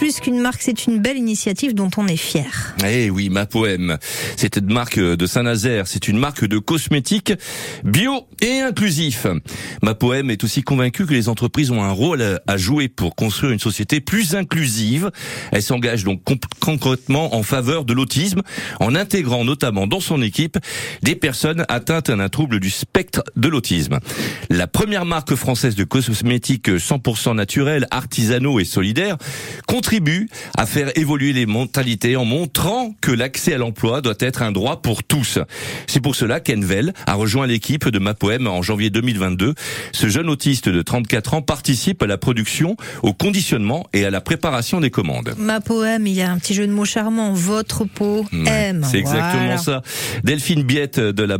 plus qu'une marque, c'est une belle initiative dont on est fier. Eh oui, ma poème. C'est une marque de Saint-Nazaire. C'est une marque de cosmétiques bio et inclusif. Ma poème est aussi convaincue que les entreprises ont un rôle à jouer pour construire une société plus inclusive. Elle s'engage donc concrètement en faveur de l'autisme en intégrant notamment dans son équipe des personnes atteintes d'un trouble du spectre de l'autisme. La première marque française de cosmétiques 100% naturels, artisanaux et solidaires contribue à faire évoluer les mentalités en montrant que l'accès à l'emploi doit être un droit pour tous. C'est pour cela qu'Envel a rejoint l'équipe de Ma Poème en janvier 2022. Ce jeune autiste de 34 ans participe à la production, au conditionnement et à la préparation des commandes. Ma Poème, il y a un petit jeu de mots charmant. Votre peau aime. C'est exactement ça. Delphine Biette de la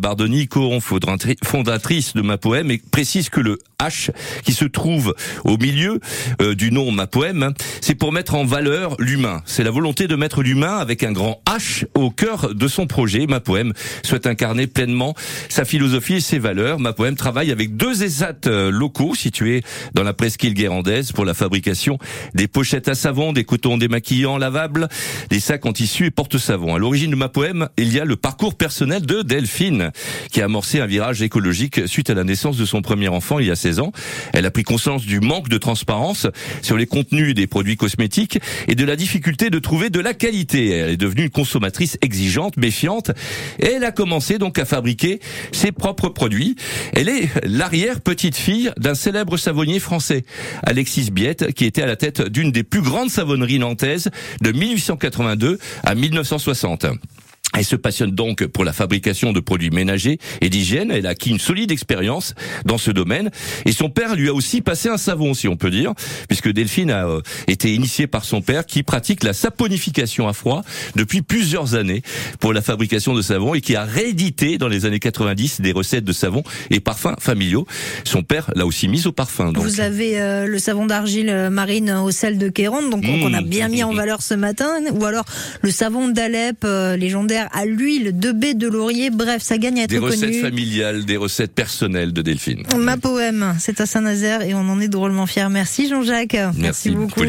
fondatrice de Ma Poème, et précise que le H qui se trouve au milieu euh, du nom Ma Poème, c'est pour mettre en valeur l'humain. C'est la volonté de mettre l'humain avec un grand H au cœur de son projet. Ma Poème souhaite incarner pleinement sa philosophie et ses valeurs. Ma Poème travaille avec deux ESAT euh, locaux situés dans la presqu'île guérandaise pour la fabrication des pochettes à savon, des cotons démaquillants lavables, des sacs en tissu et porte-savon. À l'origine de Ma Poème, il y a le parcours personnel de Delphine qui a amorcé un virage écologique suite à la naissance de son premier enfant il y a 16 Elle a pris conscience du manque de transparence sur les contenus des produits cosmétiques et de la difficulté de trouver de la qualité. Elle est devenue une consommatrice exigeante, méfiante, et elle a commencé donc à fabriquer ses propres produits. Elle est l'arrière-petite-fille d'un célèbre savonnier français, Alexis Biette, qui était à la tête d'une des plus grandes savonneries nantaises de 1882 à 1960. Elle se passionne donc pour la fabrication de produits ménagers et d'hygiène. Elle a acquis une solide expérience dans ce domaine. Et son père lui a aussi passé un savon, si on peut dire, puisque Delphine a euh, été initiée par son père qui pratique la saponification à froid depuis plusieurs années pour la fabrication de savon et qui a réédité dans les années 90 des recettes de savon et parfums familiaux. Son père l'a aussi mise au parfum. Donc. Vous avez euh, le savon d'argile euh, marine au sel de Kéron, donc on a mmh. bien mis en valeur ce matin, ou alors le savon d'Alep légendaire à l'huile de baie de laurier. Bref, ça gagne à être Des recettes familiales, des recettes personnelles de Delphine. Ma poème, c'est à Saint-Nazaire et on en est drôlement fiers. Merci Jean-Jacques. Merci, beaucoup.